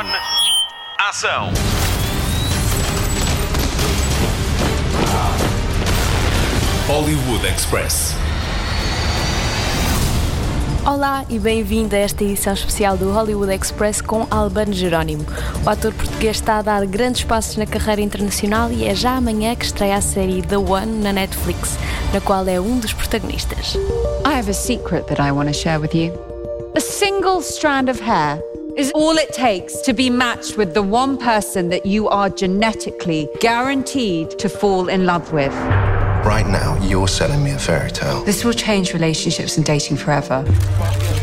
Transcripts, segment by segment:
One, ação! Hollywood Express. Olá e bem-vindo a esta edição especial do Hollywood Express com Albano Jerónimo. O ator português está a dar grandes passos na carreira internacional e é já amanhã que estreia a série The One na Netflix, na qual é um dos protagonistas. I have a secret that I want to share with you. A single strand of hair is all it takes to be matched with the one person that you are genetically guaranteed to fall in love with. Right now, you're selling me a fairy tale. This will change relationships and dating forever.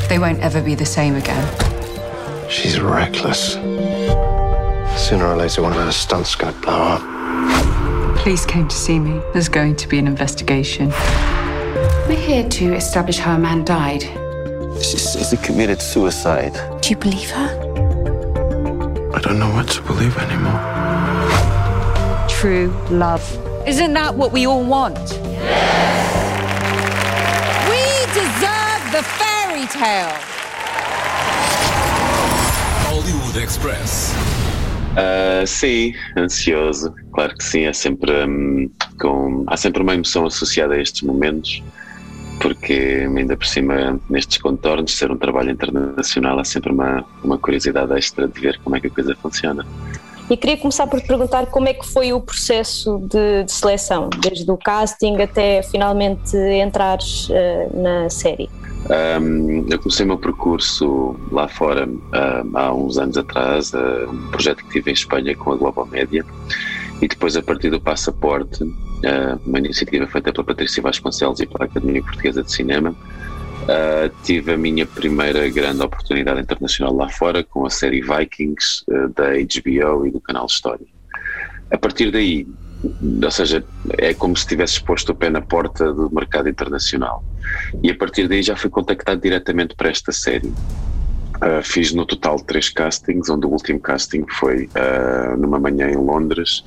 They won't ever be the same again. She's reckless. Sooner or later, one of her stunts is going to blow up. Police came to see me. There's going to be an investigation. We're here to establish how a man died. She says he committed suicide. Do you believe her? I don't know what to believe anymore. True love. Isn't that what we all want? Yes! We deserve the fairy tale. Hollywood Express. Ah, sim, ansioso. Claro que sim, é sempre hum, com. Há sempre uma emoção associada a estes momentos, porque ainda por cima, nestes contornos, ser um trabalho internacional, há sempre uma, uma curiosidade extra de ver como é que a coisa funciona. E queria começar por te perguntar como é que foi o processo de, de seleção, desde o casting até finalmente entrares eh, na série. Um, eu comecei o meu percurso lá fora um, há uns anos atrás, uh, um projeto que tive em Espanha com a Global Média, e depois, a partir do Passaporte, uh, uma iniciativa feita pela Patrícia Vasconcelos e pela Academia Portuguesa de Cinema, uh, tive a minha primeira grande oportunidade internacional lá fora com a série Vikings uh, da HBO e do canal História. A partir daí, ou seja, é como se tivesse posto o pé na porta do mercado internacional. E a partir daí já fui contactado diretamente para esta série. Uh, fiz no total três castings, onde o último casting foi numa manhã em Londres,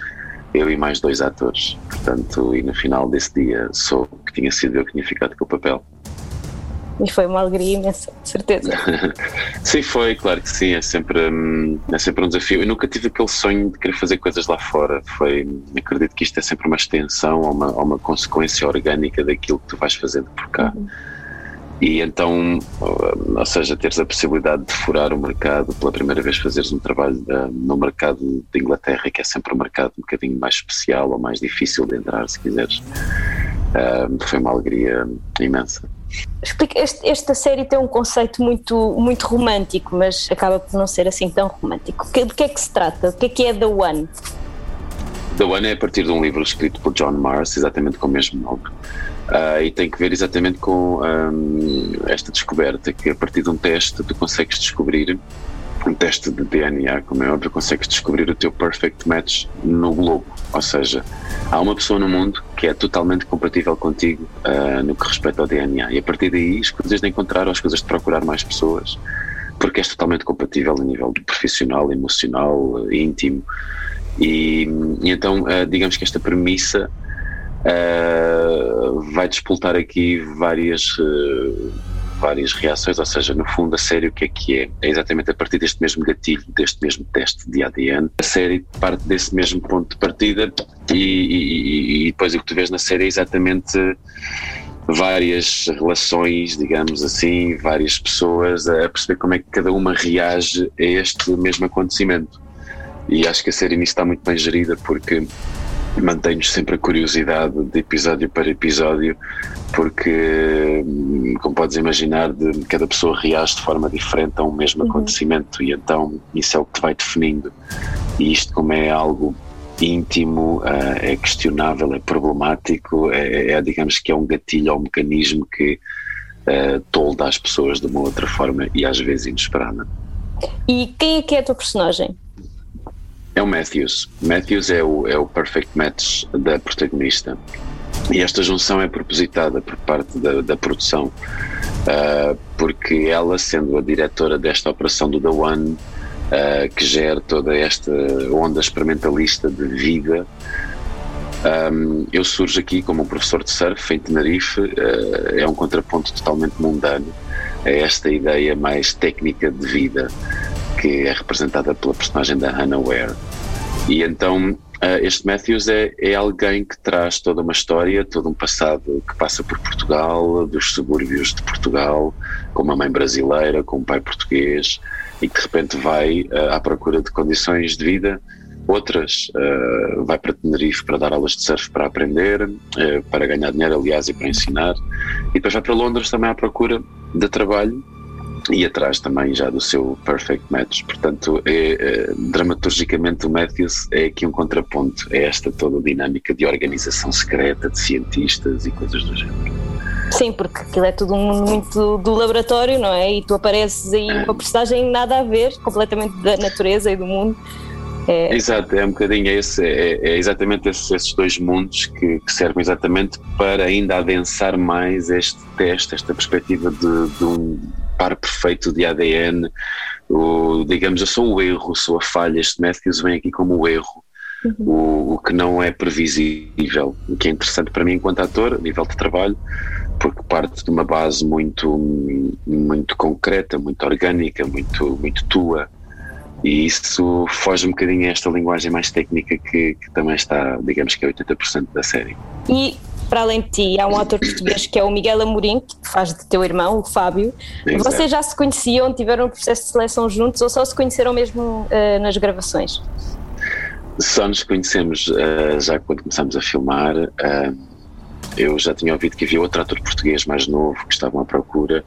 eu e mais dois atores. Portanto, e no final desse dia soube que tinha sido eu que tinha ficado com o papel. E foi uma alegria imensa, de certeza. sim, foi, claro que sim, é sempre, hum, é sempre um desafio. Eu nunca tive aquele sonho de querer fazer coisas lá fora. Foi, acredito que isto é sempre uma extensão ou uma, ou uma consequência orgânica daquilo que tu vais fazendo por cá. Uhum. E então, ou seja, teres a possibilidade de furar o mercado, pela primeira vez fazeres um trabalho uh, no mercado de Inglaterra, que é sempre um mercado um bocadinho mais especial ou mais difícil de entrar, se quiseres, uh, foi uma alegria imensa. Explica, este, esta série tem um conceito muito, muito romântico, mas acaba por não ser assim tão romântico. De que é que se trata? O que é que é The One? The One é a partir de um livro escrito por John Mars, exatamente com o mesmo nome. Uh, e tem que ver exatamente com um, esta descoberta, que a partir de um teste tu consegues descobrir, um teste de DNA, como é óbvio, consegues descobrir o teu perfect match no globo. Ou seja, há uma pessoa no mundo que é totalmente compatível contigo uh, no que respeita ao DNA. E a partir daí escusas de encontrar ou escusas de procurar mais pessoas, porque és totalmente compatível a nível profissional, emocional, íntimo. E, e então, uh, digamos que esta premissa uh, vai despoltar aqui várias, uh, várias reações, ou seja, no fundo a série o que é que é? É exatamente a partir deste mesmo gatilho, deste mesmo teste de ADN, a série parte desse mesmo ponto de partida e, e, e depois o que tu vês na série é exatamente várias relações, digamos assim, várias pessoas a perceber como é que cada uma reage a este mesmo acontecimento. E acho que a série nisso está muito bem gerida porque mantém-nos sempre a curiosidade de episódio para episódio, porque, como podes imaginar, de, cada pessoa reage de forma diferente a um mesmo uhum. acontecimento e então isso é o que te vai definindo. E isto, como é algo íntimo, uh, é questionável, é problemático, é, é, digamos que é um gatilho ou um mecanismo que uh, tolda as pessoas de uma outra forma e às vezes inesperada. E quem é que é a tua personagem? É o Matthews. Matthews é o, é o perfect match da protagonista. E esta junção é propositada por parte da, da produção, uh, porque ela, sendo a diretora desta operação do The One, uh, que gera toda esta onda experimentalista de vida, um, eu surjo aqui como um professor de surf em Tenerife, uh, é um contraponto totalmente mundano a esta ideia mais técnica de vida que é representada pela personagem da Hannah Ware. E então Uh, este Matthews é, é, alguém que traz toda uma história, todo um passado que passa por Portugal, dos subúrbios de Portugal, com uma mãe brasileira, com um pai português, e que de repente vai uh, à procura de condições de vida. Outras uh, vai para Tenerife para dar aulas de surf para aprender, para ganhar dinheiro, aliás, e para ensinar. E depois vai para Londres também à procura de trabalho e atrás também já do seu Perfect Match. Portanto, é, é, dramaturgicamente o Matthews é aqui um contraponto a esta toda dinâmica de organização secreta, de cientistas e coisas do género. Sim, porque aquilo é tudo um mundo muito do laboratório, não é? E tu apareces aí uma personagem nada a ver, completamente da natureza e do mundo. É... Exato, é um bocadinho esse, é, é exatamente esses, esses, dois mundos que, que, servem exatamente para ainda adensar mais este teste, esta perspectiva de, de um par perfeito de ADN, o, digamos, eu sou o erro, sou a falha, este Matthews vem aqui como o erro, uhum. o, o, que não é previsível, o que é interessante para mim enquanto ator, a nível de trabalho, porque parte de uma base muito, muito concreta, muito orgânica, muito, muito tua, e isso foge um bocadinho a esta linguagem mais técnica que, que também está, digamos que é 80% da série. E para além de ti, há um ator português que é o Miguel Amorim, que faz de teu irmão, o Fábio. Exato. Vocês já se conheciam, tiveram um processo de seleção juntos ou só se conheceram mesmo uh, nas gravações? Só nos conhecemos uh, já quando começámos a filmar. Uh, eu já tinha ouvido que havia outro ator português mais novo que estavam à procura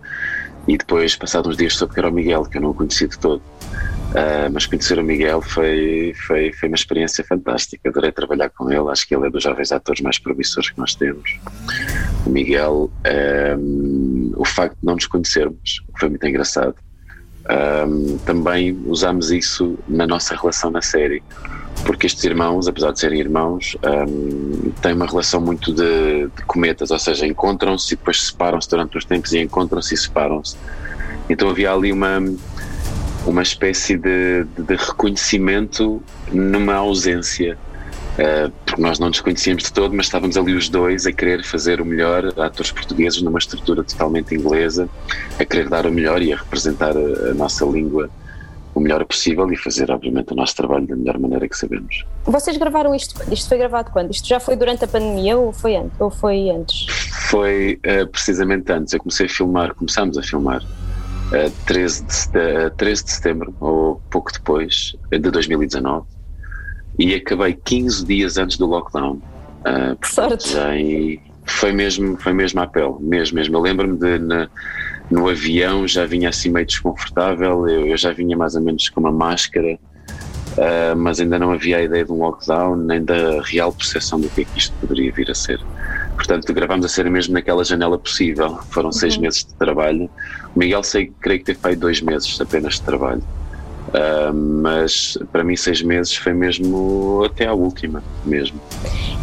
e depois, passados uns dias, soube que era o Miguel, que eu não o conhecia de todo. Uh, mas conhecer o Miguel foi, foi, foi uma experiência fantástica. Adorei trabalhar com ele. Acho que ele é dos jovens atores mais promissores que nós temos. O Miguel, um, o facto de não nos conhecermos foi muito engraçado. Um, também usámos isso na nossa relação na série, porque estes irmãos, apesar de serem irmãos, um, têm uma relação muito de, de cometas, ou seja, encontram-se e depois separam-se durante os tempos e encontram-se e separam-se. Então havia ali uma uma espécie de, de, reconhecimento numa ausência. Uh, porque nós não nos conhecíamos de todo, mas estávamos ali os dois a querer fazer o melhor, atores portugueses numa estrutura totalmente inglesa, a querer dar o melhor e a representar a, a nossa língua o melhor possível e fazer, obviamente, o nosso trabalho da melhor maneira que sabemos. Vocês gravaram isto? Isto foi gravado quando? Isto já foi durante a pandemia ou foi antes? Ou foi antes? Foi uh, precisamente antes. Eu comecei a filmar, começámos a filmar 13 de, 13 de setembro, ou pouco depois, de 2019, e acabei 15 dias antes do lockdown. Uh, Sorte! Em, foi mesmo, foi mesmo à pele, mesmo, mesmo. Eu lembro-me de na, no avião já vinha assim meio desconfortável, eu, eu já vinha mais ou menos com uma máscara, uh, mas ainda não havia a ideia de um lockdown, nem da real percepção do que é que isto poderia vir a ser. Portanto, gravámos a série mesmo naquela janela possível. Foram uhum. seis meses de trabalho. O Miguel sei, creio que teve feito dois meses apenas de trabalho. Uh, mas para mim seis meses foi mesmo até à última mesmo.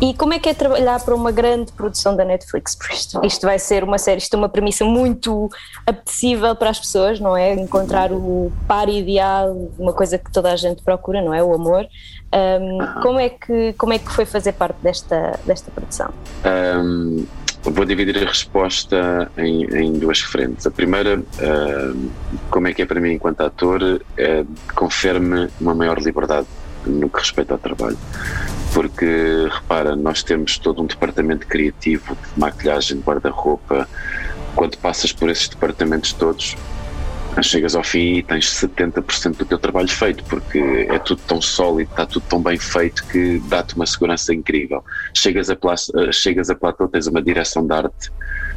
E como é que é trabalhar para uma grande produção da Netflix? Porque isto, isto vai ser uma série, isto é uma premissa muito apetecível para as pessoas, não é? Encontrar o par ideal, uma coisa que toda a gente procura, não é? O amor. Um, como, é que, como é que foi fazer parte desta, desta produção? Um, vou dividir a resposta em, em duas frentes. A primeira, uh, como é que é para mim enquanto ator, uh, confere-me uma maior liberdade no que respeita ao trabalho. Porque, repara, nós temos todo um departamento criativo de maquilhagem, guarda-roupa. Quando passas por esses departamentos todos, chegas ao fim e tens 70% do teu trabalho feito, porque é tudo tão sólido, está tudo tão bem feito que dá-te uma segurança incrível. Chegas a, eh, chegas a platô, tens uma direção de arte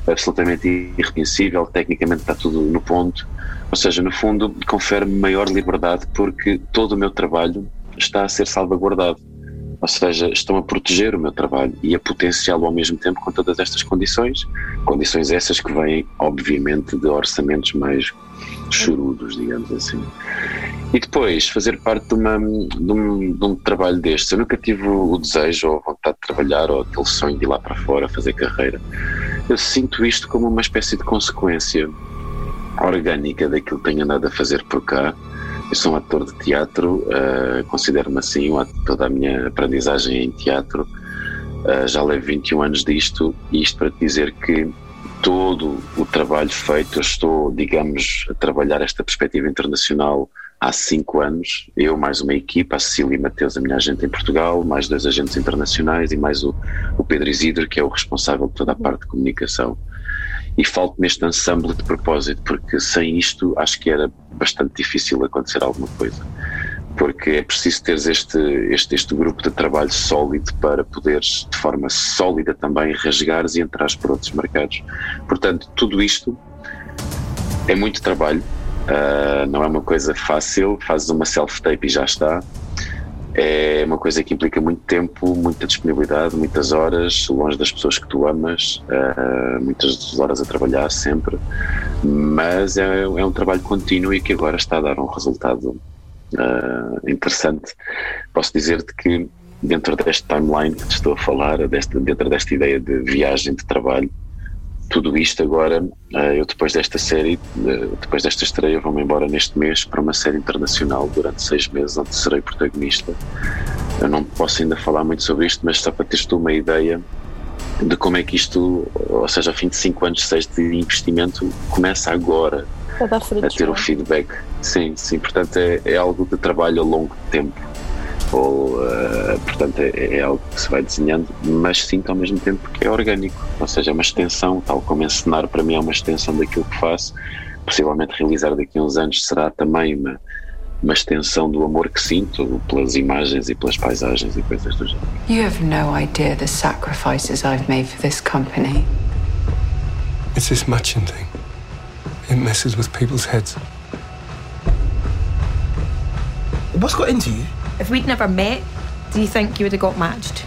absolutamente irreconhecível, tecnicamente está tudo no ponto, ou seja, no fundo, confere-me maior liberdade porque todo o meu trabalho está a ser salvaguardado. Ou seja, estão a proteger o meu trabalho e a potenciá-lo ao mesmo tempo com todas estas condições. Condições essas que vêm, obviamente, de orçamentos mais chorudos, digamos assim. E depois, fazer parte de, uma, de, um, de um trabalho destes. Eu nunca tive o desejo ou a vontade de trabalhar ou aquele sonho de ir lá para fora fazer carreira. Eu sinto isto como uma espécie de consequência orgânica daquilo que tenho andado a fazer por cá eu sou um ator de teatro, uh, considero-me assim, toda a minha aprendizagem em teatro. Uh, já levo 21 anos disto, e isto para dizer que todo o trabalho feito, eu estou, digamos, a trabalhar esta perspectiva internacional há cinco anos, eu mais uma equipa, a Cecília e Mateus, a minha agente em Portugal, mais dois agentes internacionais e mais o, o Pedro Isidro, que é o responsável por toda a parte de comunicação. E falto neste ensemble de propósito, porque sem isto acho que era bastante difícil acontecer alguma coisa. Porque é preciso teres este, este, este grupo de trabalho sólido para poderes, de forma sólida também, rasgares e entrares por outros mercados. Portanto, tudo isto é muito trabalho, Uh, não é uma coisa fácil, fazes uma self-tape e já está. É uma coisa que implica muito tempo, muita disponibilidade, muitas horas, longe das pessoas que tu amas, uh, muitas horas a trabalhar sempre, mas é, é, um trabalho contínuo e que agora está a dar um resultado uh, interessante. Posso dizer-te que dentro deste timeline que te estou a falar, dentro desta ideia de viagem de trabalho, tudo isto agora, eh, eu depois desta série, eh, depois desta estreia, vou-me embora neste mês para uma série internacional durante seis meses, onde serei protagonista. Eu não posso ainda falar muito sobre isto, mas só para teres tu uma ideia de como é que isto, ou seja, ao fim de cinco anos, seis de investimento, começa agora a, a ter o feedback. Sim, sim, portanto é, é algo de trabalho a longo tempo ou uh, portanto é, é, algo que se vai desenhando, mas sinto ao mesmo tempo que é orgânico, ou seja, é uma extensão, tal como encenar para mim é uma extensão daquilo que faço, possivelmente realizar daqui a uns anos será também uma, uma extensão do amor que sinto pelas imagens e pelas paisagens e coisas do género. You have no idea the sacrifices I've made for this company. It's this matching thing. It messes with people's heads. What's got into you? If we'd never met, do you think you would have got matched?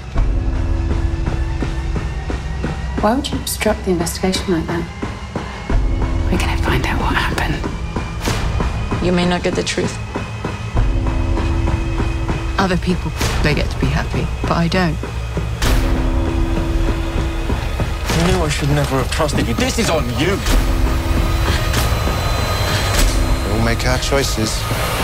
Why would you obstruct the investigation like that? We're gonna find out what happened. You may not get the truth. Other people, they get to be happy, but I don't. I knew I should never have trusted you. This is on you. We'll make our choices.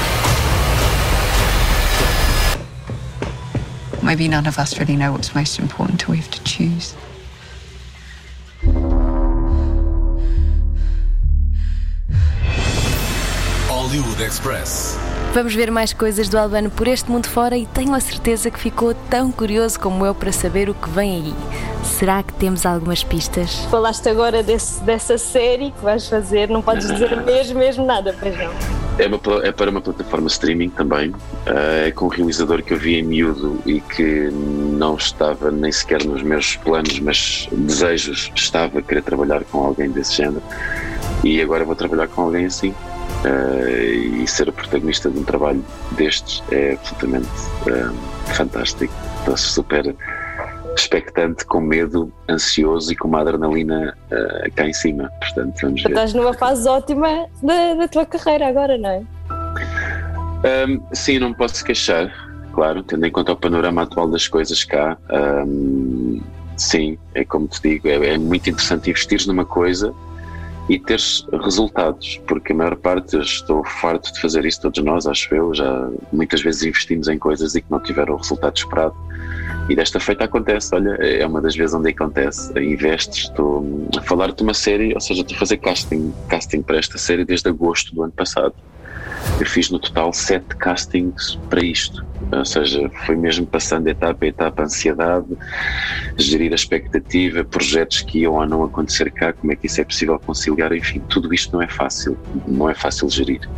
Maybe none of us really know what's most important until we have to choose. Hollywood Express. Vamos ver mais coisas do Albano por este mundo fora e tenho a certeza que ficou tão curioso como eu para saber o que vem aí. Será que temos algumas pistas? Falaste agora desse, dessa série que vais fazer, não podes dizer mesmo, mesmo nada, pois não? É, uma, é, para uma plataforma streaming também. É com um realizador que eu vi em miúdo e que não estava nem sequer nos meus planos, mas desejos, estava a querer trabalhar com alguém desse género. E agora vou trabalhar com alguém assim. Uh, e ser o protagonista de um trabalho destes é absolutamente uh, fantástico. Estou super expectante, com medo, ansioso e com uma adrenalina uh, cá em cima. Portanto, vamos ver. Estás numa fase ótima da, da tua carreira agora, não é? Um, sim, não me posso queixar, claro, tendo em conta o panorama atual das coisas cá. Um, sim, é como te digo, é, é muito interessante investir numa coisa e teres resultados, porque a maior parte, eu estou farto de fazer isso, todos nós, acho eu, já muitas vezes investimos em coisas e que não tiveram o resultado esperado. E desta feita acontece, olha, é uma das vezes onde acontece. Investes, estou a falar de uma série, ou seja, estou a fazer casting, casting para esta série desde agosto do ano passado. Eu fiz no total sete castings para isto, ou seja, foi mesmo passando etapa a etapa ansiedade, gerir a expectativa, projetos que iam ou não acontecer cá, como é que isso é possível conciliar, enfim, tudo isto não é fácil, não é fácil gerir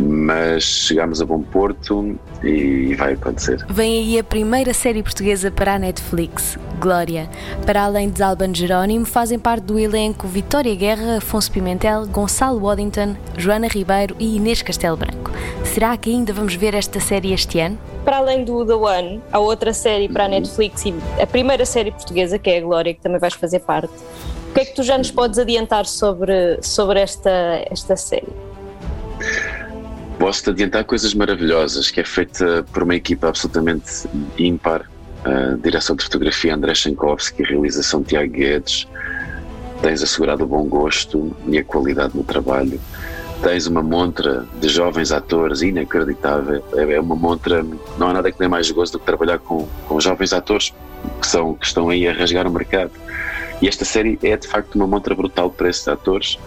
mas chegamos a bom porto e vai acontecer. Vem aí a primeira série portuguesa para a Netflix, Glória. Para além de Alban Jerónimo, fazem parte do elenco Vitória Guerra, Afonso Pimentel, Gonçalo Waddington, Joana Ribeiro e Inês Castelo Branco. Será que ainda vamos ver esta série este ano? Para além do The One, há outra série para a Netflix e a primeira série portuguesa, que é a Glória, que também vais fazer parte. O que é que tu já nos podes adiantar sobre, sobre esta, esta série? Posso-te adiantar coisas maravilhosas, que é feita por uma equipa absolutamente ímpar. Uh, direção de fotografia André Chankowski, realização Tiago Guedes. Tens assegurado o bom gosto e a qualidade no trabalho. Tens uma montra de jovens atores inacreditável. É uma montra, não há nada que dê mais gosto do que trabalhar com, com jovens atores que, são, que estão aí a rasgar o mercado. E esta série é de facto uma montra brutal para esses atores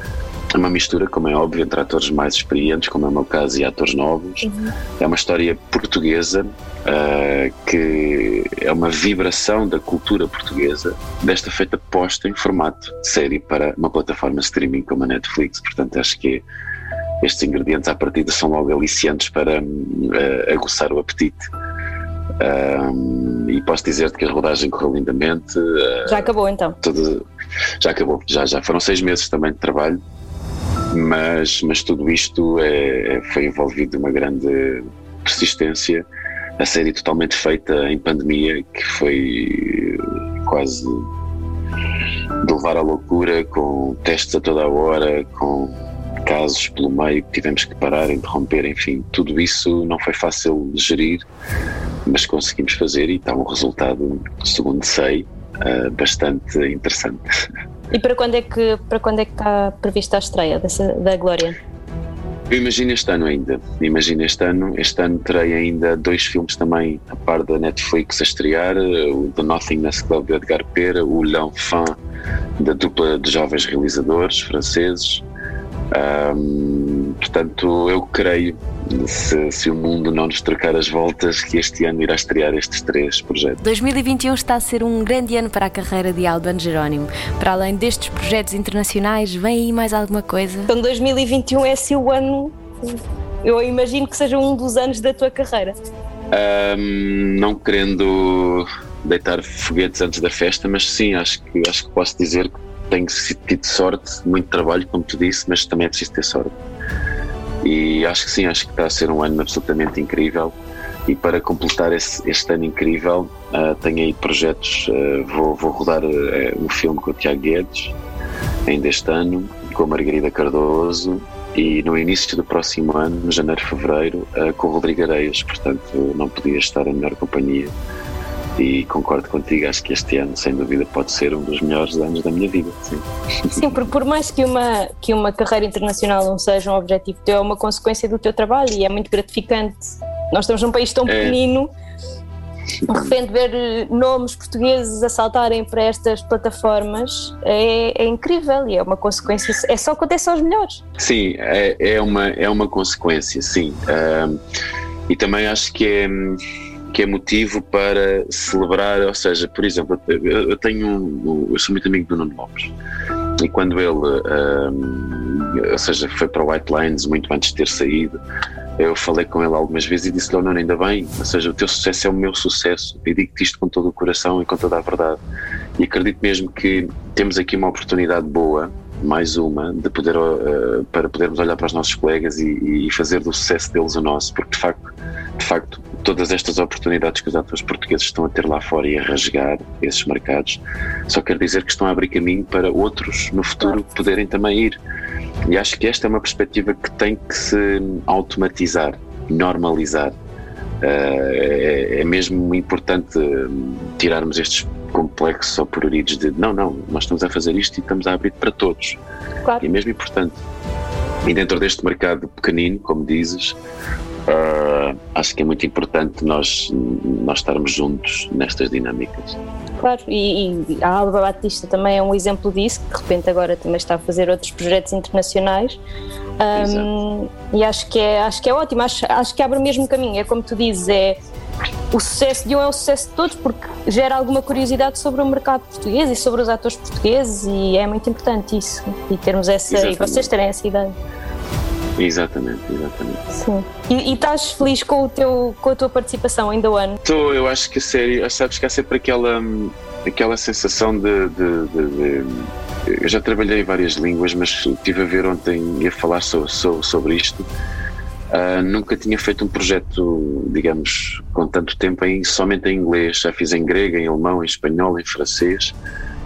é uma mistura, como é óbvio, entre atores mais experientes, como é o meu caso, e atores novos. Uhum. É uma história portuguesa uh, que é uma vibração da cultura portuguesa, desta feita posta em formato de série para uma plataforma de streaming como a Netflix. Portanto, acho que estes ingredientes à partida são logo aliciantes para uh, aguçar o apetite. Um, e posso dizer-te que a rodagem correu lindamente. Já acabou então? Tudo, já acabou, já, já foram seis meses também de trabalho, mas, mas tudo isto é, é foi envolvido uma grande persistência. A série totalmente feita em pandemia, que foi quase de levar à loucura, com testes a toda a hora, com casos pelo meio que tivemos que parar, interromper, enfim, tudo isso não foi fácil de gerir, mas conseguimos fazer e está um resultado, segundo sei, uh, bastante interessante. E para quando é que, para quando é que está prevista a estreia dessa, da Glória? Eu imagino este ano ainda, imagino este ano, este ano terei ainda dois filmes também a par da Netflix a estrear, o The Nothingness Club de Edgar Pera, o L'Enfant da dupla de jovens realizadores franceses, um, portanto, eu creio, se, se, o mundo não nos trocar as voltas, que este ano irá estrear estes três projetos. 2021 está a ser um grande ano para a carreira de Alban Jerónimo. Para além destes projetos internacionais, vem aí mais alguma coisa? Então, 2021 é assim o ano. Eu imagino que seja um dos anos da tua carreira. Um, não querendo deitar foguetes antes da festa, mas sim, acho que, acho que posso dizer que tenho tido sorte, muito trabalho, como tu disse, mas também é preciso ter sorte. E acho que sim, acho que está a ser um ano absolutamente incrível. E para completar esse, este ano incrível, uh, tenho aí projetos. Uh, vou, vou rodar uh, um filme com o Tiago Guedes, ainda este ano, com a Margarida Cardoso, e no início do próximo ano, no janeiro, fevereiro, com o Rodrigo Areias. Portanto, não podia estar em melhor companhia e concordo contigo, acho que este ano, sem dúvida, pode ser um dos melhores anos da minha vida. Sim, sim por, por mais que uma, que uma carreira internacional não seja um objetivo teu, é uma consequência do teu trabalho e é muito gratificante. Nós estamos num país tão é. pequenino. De repente, ver nomes portugueses a saltarem para estas plataformas é, é, incrível e é uma consequência. É só acontece aos melhores. Sim, é, é, uma, é uma consequência, sim. Uh, e também acho que é que é motivo para celebrar, ou seja, por exemplo, eu tenho eu sou muito amigo do Nuno Lopes. E quando ele, um, ou seja, foi para o White Lines muito antes de ter saído, eu falei com ele algumas vezes e disse-lhe, oh, Nuno, ainda bem, ou seja, o teu sucesso é o meu sucesso, eu digo-te isto com todo o coração e com toda a verdade. E acredito mesmo que temos aqui uma oportunidade boa mais uma de poder uh, para podermos olhar para os nossos colegas e, e, fazer do sucesso deles o nosso, porque de facto, de facto todas estas oportunidades que os atores portugueses estão a ter lá fora e a rasgar esses mercados, só quer dizer que estão a abrir caminho para outros no futuro poderem também ir. E acho que esta é uma perspectiva que tem que se automatizar, normalizar. Uh, é, é, mesmo importante tirarmos estes complexos ou pruridos de não, não, nós estamos a fazer isto e estamos a abrir para todos. Claro. E é mesmo importante. E dentro deste mercado pequenino, como dizes, Uh, acho que é muito importante nós, nós estarmos juntos nestas dinâmicas. Claro, e, e, a Alba Batista também é um exemplo disso, que de repente agora também está a fazer outros projetos internacionais. Um, e acho que, é, acho que é ótimo, acho, acho que abre o mesmo caminho. É como tu dizes, é, o sucesso de um é o sucesso de todos, porque gera alguma curiosidade sobre o mercado português e sobre os atores portugueses, e é muito importante isso, e termos essa, Exatamente. e vocês terem essa ideia. Exatamente, exatamente. Sim. E, e, estás feliz com, o teu, com a tua participação ainda o ano? Estou, eu acho que a série, sabes que há sempre aquela, aquela sensação de, de, de, de eu já trabalhei em várias línguas, mas estive a ver ontem e a falar so, so, sobre isto. Uh, nunca tinha feito um projeto, digamos, com tanto tempo em, somente em inglês. Já fiz em grego, em alemão, em espanhol, em francês,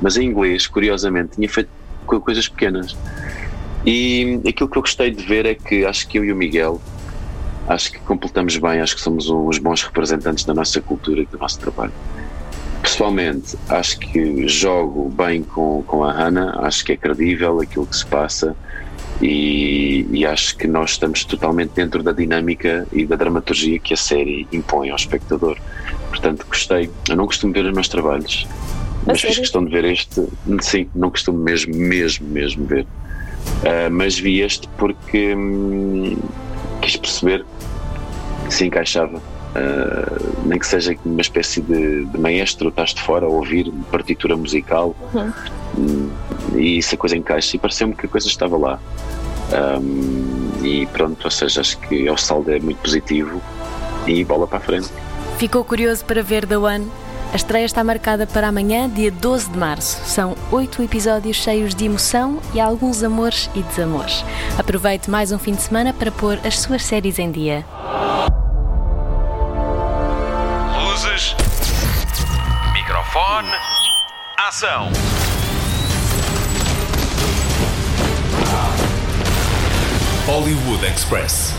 mas em inglês, curiosamente, tinha feito coisas pequenas. E aquilo que eu gostei de ver é que acho que eu e o Miguel acho que completamos bem, acho que somos uns bons representantes da nossa cultura e do nosso trabalho. Pessoalmente, acho que jogo bem com, com a Hannah, acho que é credível aquilo que se passa e, e, acho que nós estamos totalmente dentro da dinâmica e da dramaturgia que a série impõe ao espectador. Portanto, gostei. Eu não costumo ver os meus trabalhos, mas fiz questão de ver este. Sim, não costumo mesmo, mesmo, mesmo ver Uh, mas vi este porque hum, quis perceber se encaixava. Uh, nem que seja uma espécie de, de maestro, estás de fora a ouvir partitura musical Uhum. E isso a coisa encaixa. E pareceu-me que a coisa estava lá. Um, e pronto, ou seja, acho que o saldo é muito positivo e bola para a frente. Ficou curioso para ver The One? A estreia está marcada para amanhã, dia 12 de março. São oito episódios cheios de emoção e alguns amores e desamores. Aproveite mais um fim de semana para pôr as suas séries em dia. Luzes. Microfone. Ação. Hollywood Express.